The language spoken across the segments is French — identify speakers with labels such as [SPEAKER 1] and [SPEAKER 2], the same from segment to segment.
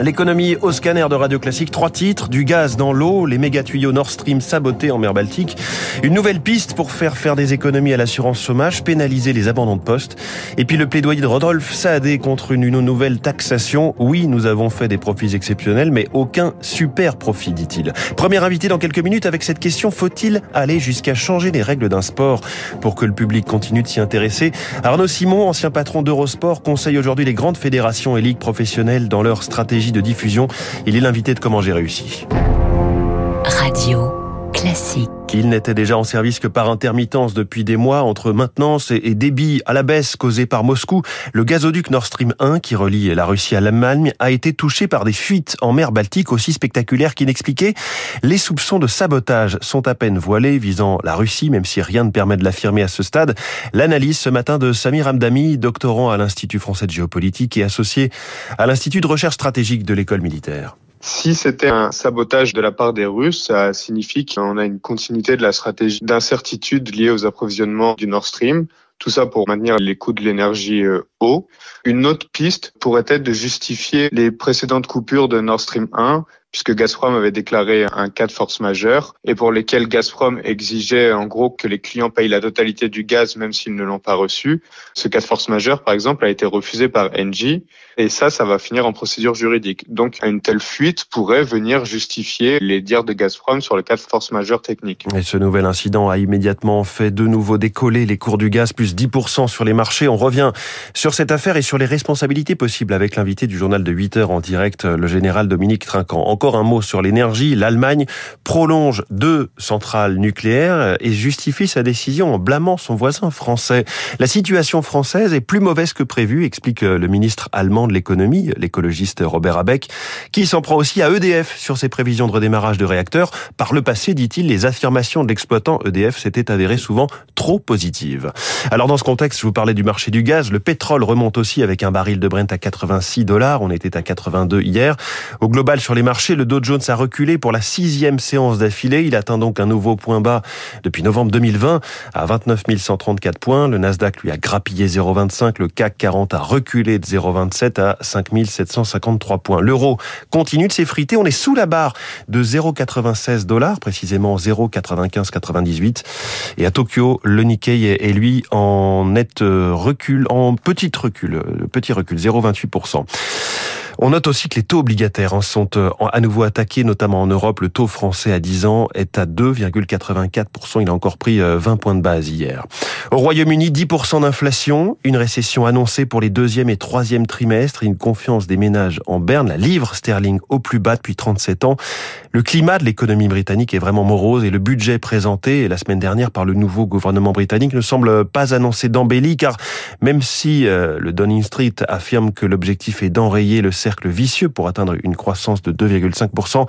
[SPEAKER 1] L'économie au scanner de Radio Classique, trois titres, du gaz dans l'eau, les méga tuyaux Nord Stream sabotés en mer Baltique, une nouvelle piste pour faire faire des économies à l'assurance chômage, pénaliser les abandons de poste, et puis le plaidoyer de Rodolphe Saadé contre une nouvelle taxation. Oui, nous avons fait des profits exceptionnels, mais aucun super profit, dit-il. Premier invité dans quelques minutes avec cette question, faut-il aller jusqu'à changer les règles d'un sport pour que le public continue de s'y intéresser? Arnaud Simon, ancien patron d'Eurosport, conseille aujourd'hui les grandes fédérations et ligues professionnelles dans leur stratégie de diffusion. Il est l'invité de Comment j'ai réussi.
[SPEAKER 2] Radio classique.
[SPEAKER 1] Il n'était déjà en service que par intermittence depuis des mois entre maintenance et débit à la baisse causé par Moscou. Le gazoduc Nord Stream 1 qui relie la Russie à l'Allemagne a été touché par des fuites en mer Baltique aussi spectaculaires qu'inexpliquées. Les soupçons de sabotage sont à peine voilés visant la Russie, même si rien ne permet de l'affirmer à ce stade. L'analyse ce matin de Samir Hamdami, doctorant à l'Institut français de géopolitique et associé à l'Institut de recherche stratégique de l'école militaire.
[SPEAKER 3] Si c'était un sabotage de la part des Russes, ça signifie qu'on a une continuité de la stratégie d'incertitude liée aux approvisionnements du Nord Stream. Tout ça pour maintenir les coûts de l'énergie euh, hauts. Une autre piste pourrait être de justifier les précédentes coupures de Nord Stream 1 puisque Gazprom avait déclaré un cas de force majeure et pour lesquels Gazprom exigeait en gros que les clients payent la totalité du gaz même s'ils ne l'ont pas reçu. Ce cas de force majeure, par exemple, a été refusé par Engie et ça, ça va finir en procédure juridique. Donc, une telle fuite pourrait venir justifier les dires de Gazprom sur le cas de force majeure technique.
[SPEAKER 1] Et ce nouvel incident a immédiatement fait de nouveau décoller les cours du gaz, plus 10% sur les marchés. On revient sur cette affaire et sur les responsabilités possibles avec l'invité du journal de 8 heures en direct, le général Dominique Trinquant. Encore un mot sur l'énergie. L'Allemagne prolonge deux centrales nucléaires et justifie sa décision en blâmant son voisin français. La situation française est plus mauvaise que prévu, explique le ministre allemand de l'économie, l'écologiste Robert Abeck, qui s'en prend aussi à EDF sur ses prévisions de redémarrage de réacteurs. Par le passé, dit-il, les affirmations de l'exploitant EDF s'étaient avérées souvent trop positives. Alors dans ce contexte, je vous parlais du marché du gaz. Le pétrole remonte aussi avec un baril de Brent à 86 dollars. On était à 82 hier. Au global, sur les marchés, le Dow Jones a reculé pour la sixième séance d'affilée. Il atteint donc un nouveau point bas depuis novembre 2020 à 29 134 points. Le Nasdaq lui a grappillé 0,25. Le CAC 40 a reculé de 0,27 à 5 753 points. L'euro continue de s'effriter. On est sous la barre de 0,96 dollars, précisément 0,9598. Et à Tokyo, le Nikkei est lui en net recul, en petit recul, petit recul, 0,28%. On note aussi que les taux obligataires hein, sont euh, à nouveau attaqués, notamment en Europe. Le taux français à 10 ans est à 2,84%. Il a encore pris 20 euh, points de base hier. Au Royaume-Uni, 10% d'inflation, une récession annoncée pour les deuxième et troisième trimestres, une confiance des ménages en berne, la livre sterling au plus bas depuis 37 ans. Le climat de l'économie britannique est vraiment morose et le budget présenté la semaine dernière par le nouveau gouvernement britannique ne semble pas annoncer d'embellie car même si euh, le Downing Street affirme que l'objectif est d'enrayer le cercle vicieux pour atteindre une croissance de 2,5%.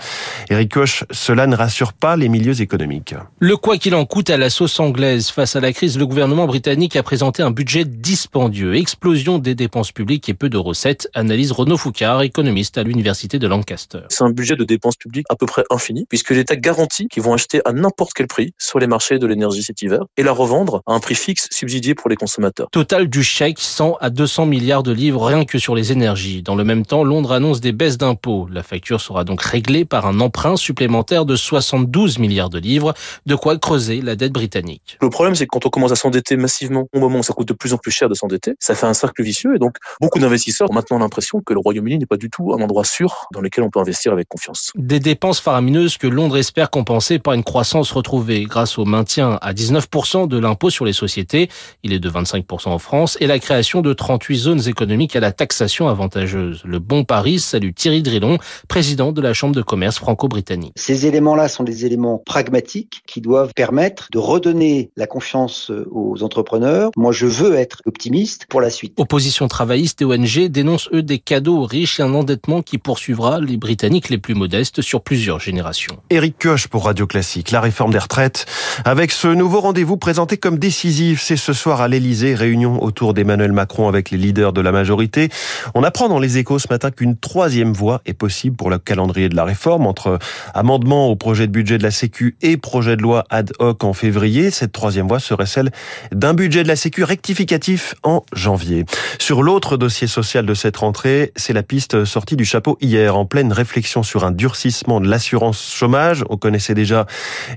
[SPEAKER 1] Eric Koch, cela ne rassure pas les milieux économiques.
[SPEAKER 4] Le quoi qu'il en coûte à la sauce anglaise. Face à la crise, le gouvernement britannique a présenté un budget dispendieux. Explosion des dépenses publiques et peu de recettes, analyse Renaud Foucard, économiste à l'université de Lancaster.
[SPEAKER 5] C'est un budget de dépenses publiques à peu près infini, puisque l'État garantit qu'ils vont acheter à n'importe quel prix sur les marchés de l'énergie cet hiver et la revendre à un prix fixe subsidié pour les consommateurs.
[SPEAKER 4] Total du chèque 100 à 200 milliards de livres rien que sur les énergies. Dans le même temps, Londres annonce des baisses d'impôts. La facture sera donc réglée par un emprunt supplémentaire de 72 milliards de livres, de quoi creuser la dette britannique.
[SPEAKER 5] Le problème, c'est que quand on commence à s'endetter massivement, au moment où ça coûte de plus en plus cher de s'endetter, ça fait un cercle vicieux et donc beaucoup d'investisseurs ont maintenant l'impression que le Royaume-Uni n'est pas du tout un endroit sûr dans lequel on peut investir avec confiance.
[SPEAKER 4] Des dépenses faramineuses que Londres espère compenser par une croissance retrouvée grâce au maintien à 19% de l'impôt sur les sociétés, il est de 25% en France, et la création de 38 zones économiques à la taxation avantageuse. Le bon Paris Salut Thierry Drillon, président de la Chambre de commerce franco-britannique.
[SPEAKER 6] Ces éléments-là sont des éléments pragmatiques qui doivent permettre de redonner la confiance aux entrepreneurs. Moi, je veux être optimiste pour la suite.
[SPEAKER 4] Opposition travailliste et ONG dénoncent eux des cadeaux aux riches et un endettement qui poursuivra les Britanniques les plus modestes sur plusieurs générations.
[SPEAKER 1] Éric Koch pour Radio Classique, la réforme des retraites. Avec ce nouveau rendez-vous présenté comme décisif, c'est ce soir à l'Elysée, réunion autour d'Emmanuel Macron avec les leaders de la majorité. On apprend dans les échos ce matin matin qu'une troisième voie est possible pour le calendrier de la réforme entre amendement au projet de budget de la Sécu et projet de loi ad hoc en février. Cette troisième voie serait celle d'un budget de la Sécu rectificatif en janvier. Sur l'autre dossier social de cette rentrée, c'est la piste sortie du chapeau hier en pleine réflexion sur un durcissement de l'assurance chômage. On connaissait déjà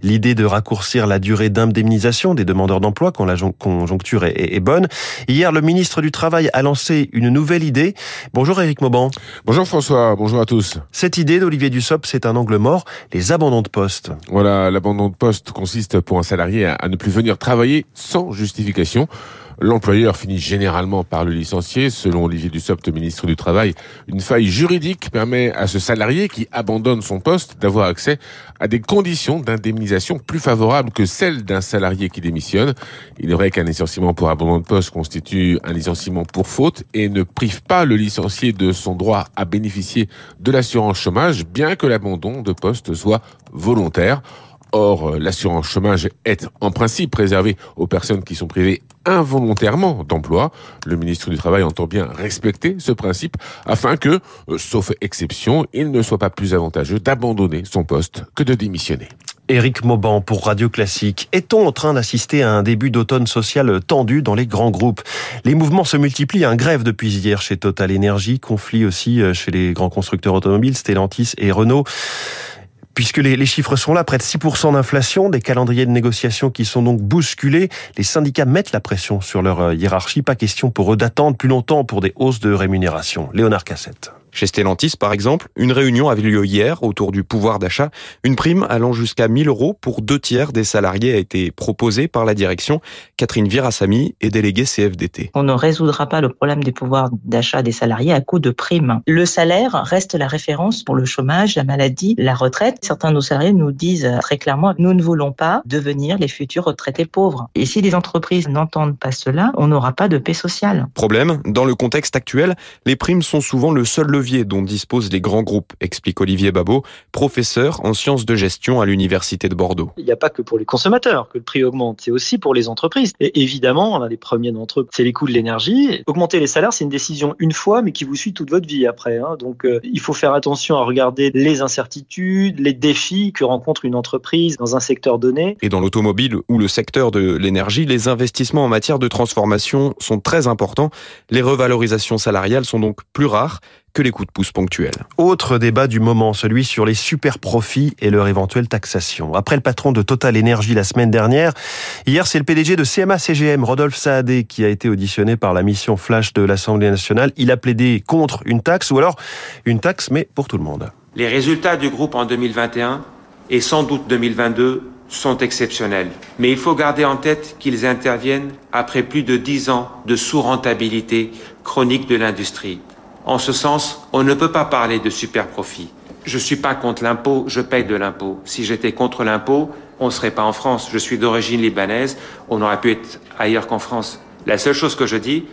[SPEAKER 1] l'idée de raccourcir la durée d'indemnisation des demandeurs d'emploi quand la conjoncture est bonne. Hier, le ministre du Travail a lancé une nouvelle idée. Bonjour Éric Mauban.
[SPEAKER 7] Bonjour François, bonjour à tous.
[SPEAKER 1] Cette idée d'Olivier Dussopt, c'est un angle mort, les abandons de poste.
[SPEAKER 7] Voilà, l'abandon de poste consiste pour un salarié à ne plus venir travailler sans justification. L'employeur finit généralement par le licencier. Selon Olivier Dussopt, ministre du Travail, une faille juridique permet à ce salarié qui abandonne son poste d'avoir accès à des conditions d'indemnisation plus favorables que celles d'un salarié qui démissionne. Il est vrai qu'un licenciement pour abandon de poste constitue un licenciement pour faute et ne prive pas le licencié de son droit à bénéficier de l'assurance chômage, bien que l'abandon de poste soit volontaire. Or, euh, l'assurance chômage est en principe réservée aux personnes qui sont privées involontairement d'emploi. Le ministre du Travail entend bien respecter ce principe afin que, euh, sauf exception, il ne soit pas plus avantageux d'abandonner son poste que de démissionner.
[SPEAKER 1] Éric Mauban pour Radio Classique. Est-on en train d'assister à un début d'automne social tendu dans les grands groupes? Les mouvements se multiplient. Un grève depuis hier chez Total Energy, conflit aussi euh, chez les grands constructeurs automobiles, Stellantis et Renault puisque les, chiffres sont là, près de 6% d'inflation, des calendriers de négociation qui sont donc bousculés. Les syndicats mettent la pression sur leur euh, hiérarchie. Pas question pour eux d'attendre plus longtemps pour des hausses de rémunération. Léonard Cassette.
[SPEAKER 8] Chez Stellantis, par exemple, une réunion avait lieu hier autour du pouvoir d'achat. Une prime allant jusqu'à 1000 euros pour deux tiers des salariés a été proposée par la direction. Catherine Virassami est déléguée CFDT.
[SPEAKER 9] On ne résoudra pas le problème des pouvoirs d'achat des salariés à coup de primes. Le salaire reste la référence pour le chômage, la maladie, la retraite. Certains de nos salariés nous disent très clairement, nous ne voulons pas devenir les futurs retraités pauvres. Et si les entreprises n'entendent pas cela, on n'aura pas de paix sociale.
[SPEAKER 8] Problème, dans le contexte actuel, les primes sont souvent le seul levier dont disposent les grands groupes, explique Olivier Babot, professeur en sciences de gestion à l'Université de Bordeaux.
[SPEAKER 10] Il n'y a pas que pour les consommateurs que le prix augmente, c'est aussi pour les entreprises. Et évidemment, l'un des premiers d'entre eux, c'est les coûts de l'énergie. Augmenter les salaires, c'est une décision une fois, mais qui vous suit toute votre vie après. Hein. Donc, euh, il faut faire attention à regarder les incertitudes, les défis que rencontre une entreprise dans un secteur donné.
[SPEAKER 8] Et dans l'automobile ou le secteur de l'énergie, les investissements en matière de transformation sont très importants. Les revalorisations salariales sont donc plus rares que les coups de pouce ponctuels.
[SPEAKER 1] Autre débat du moment, celui sur les super profits et leur éventuelle taxation. Après le patron de Total Energy la semaine dernière, hier c'est le PDG de CMA-CGM, Rodolphe Saadé, qui a été auditionné par la mission Flash de l'Assemblée nationale. Il a plaidé contre une taxe, ou alors une taxe, mais pour tout le monde.
[SPEAKER 11] Les résultats du groupe en 2021 et sans doute 2022 sont exceptionnels. Mais il faut garder en tête qu'ils interviennent après plus de dix ans de sous-rentabilité chronique de l'industrie. En ce sens, on ne peut pas parler de super profit. Je suis pas contre l'impôt, je paye de l'impôt. Si j'étais contre l'impôt, on ne serait pas en France. Je suis d'origine libanaise, on aurait pu être ailleurs qu'en France. La seule chose que je dis,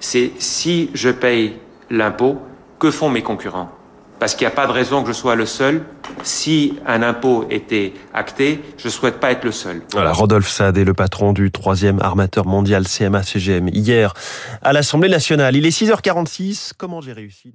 [SPEAKER 11] c'est si je paye l'impôt, que font mes concurrents? Parce qu'il n'y a pas de raison que je sois le seul. Si un impôt était acté, je ne souhaite pas être le seul.
[SPEAKER 1] Voilà, Rodolphe Saad est le patron du troisième armateur mondial CMA-CGM hier à l'Assemblée nationale. Il est 6h46. Comment j'ai réussi?